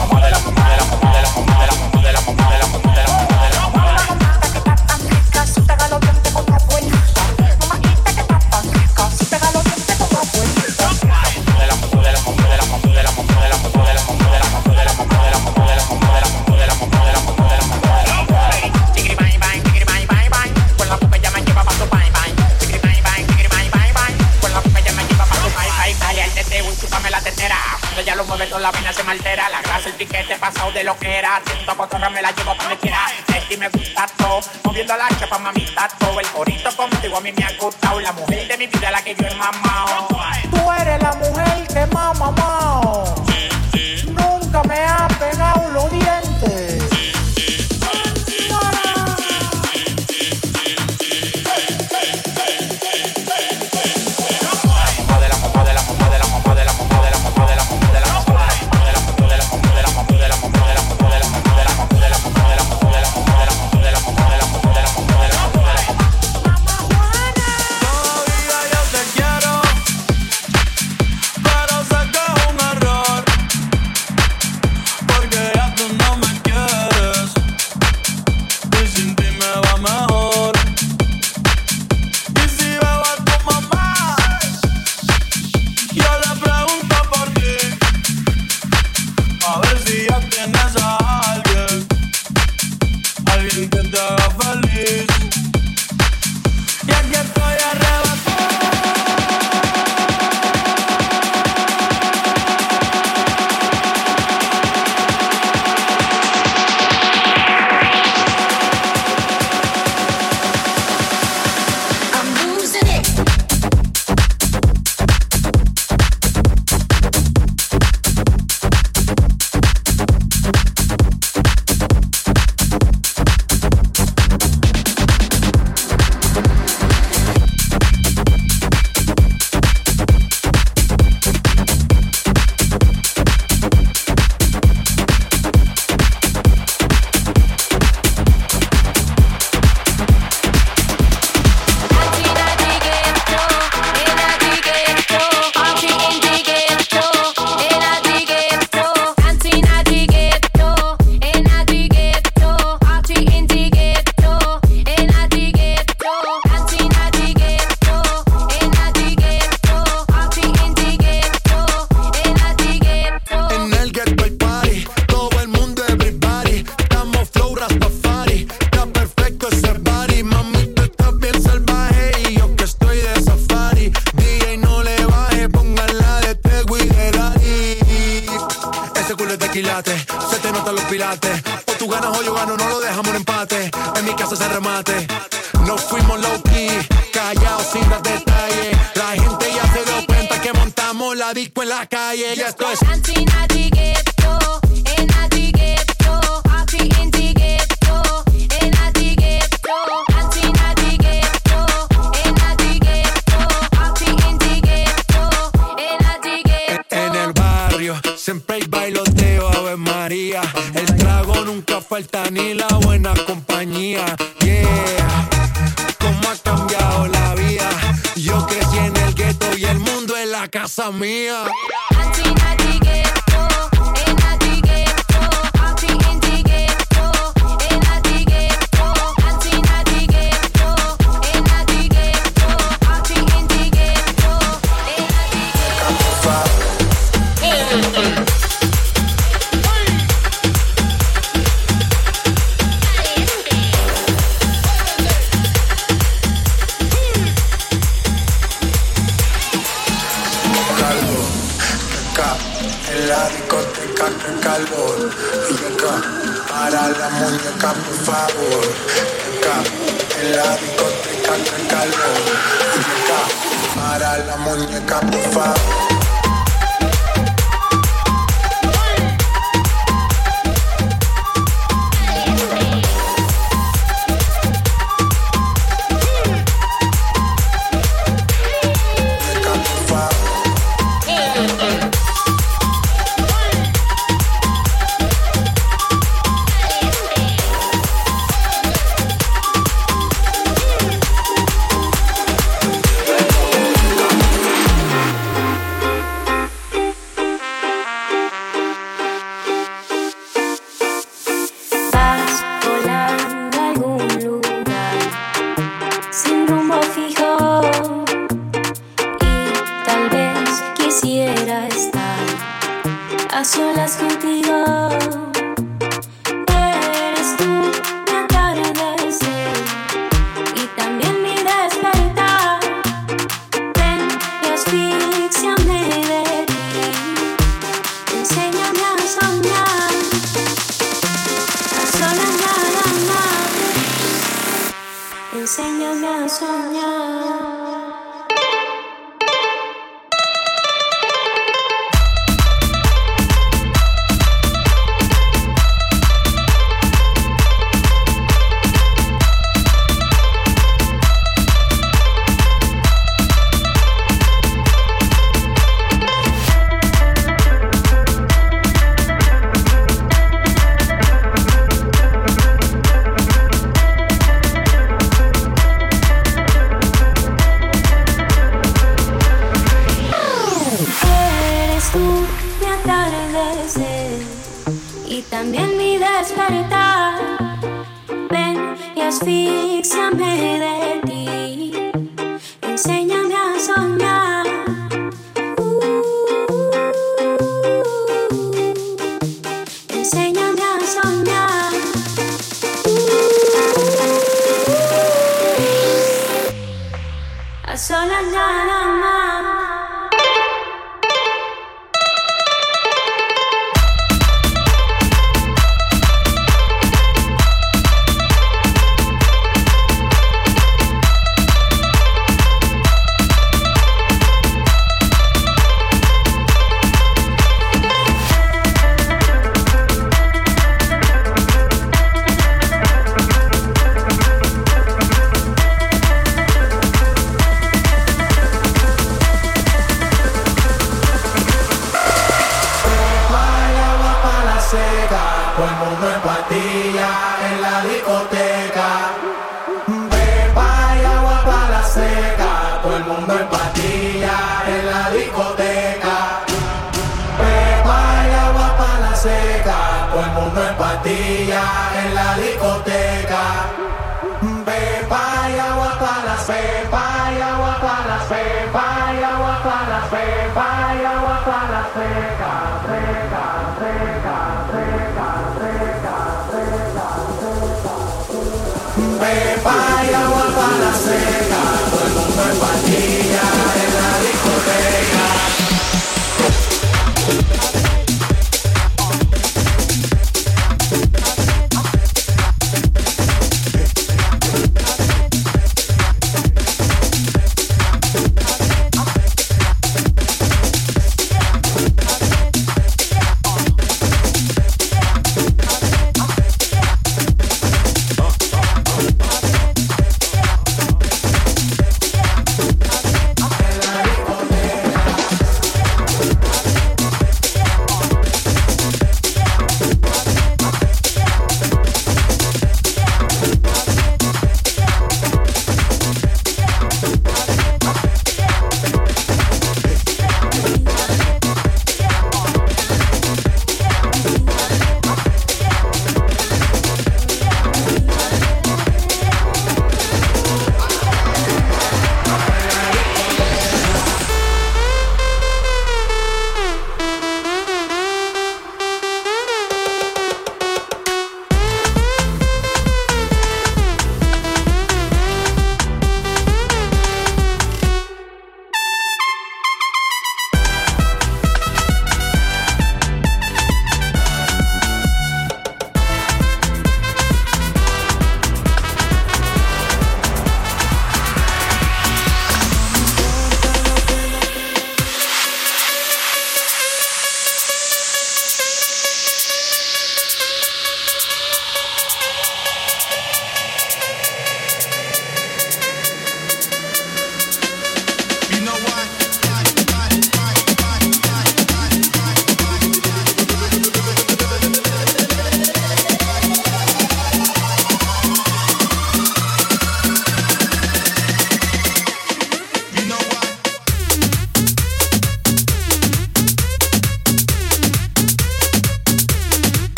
piquete pasado de lo que era. Siento pues me la llevo para donde quiera. Este me gusta todo, moviendo la chapa, mamita, todo. El corito contigo a mí me ha gustado. La mujer de mi vida, la que yo he mamado.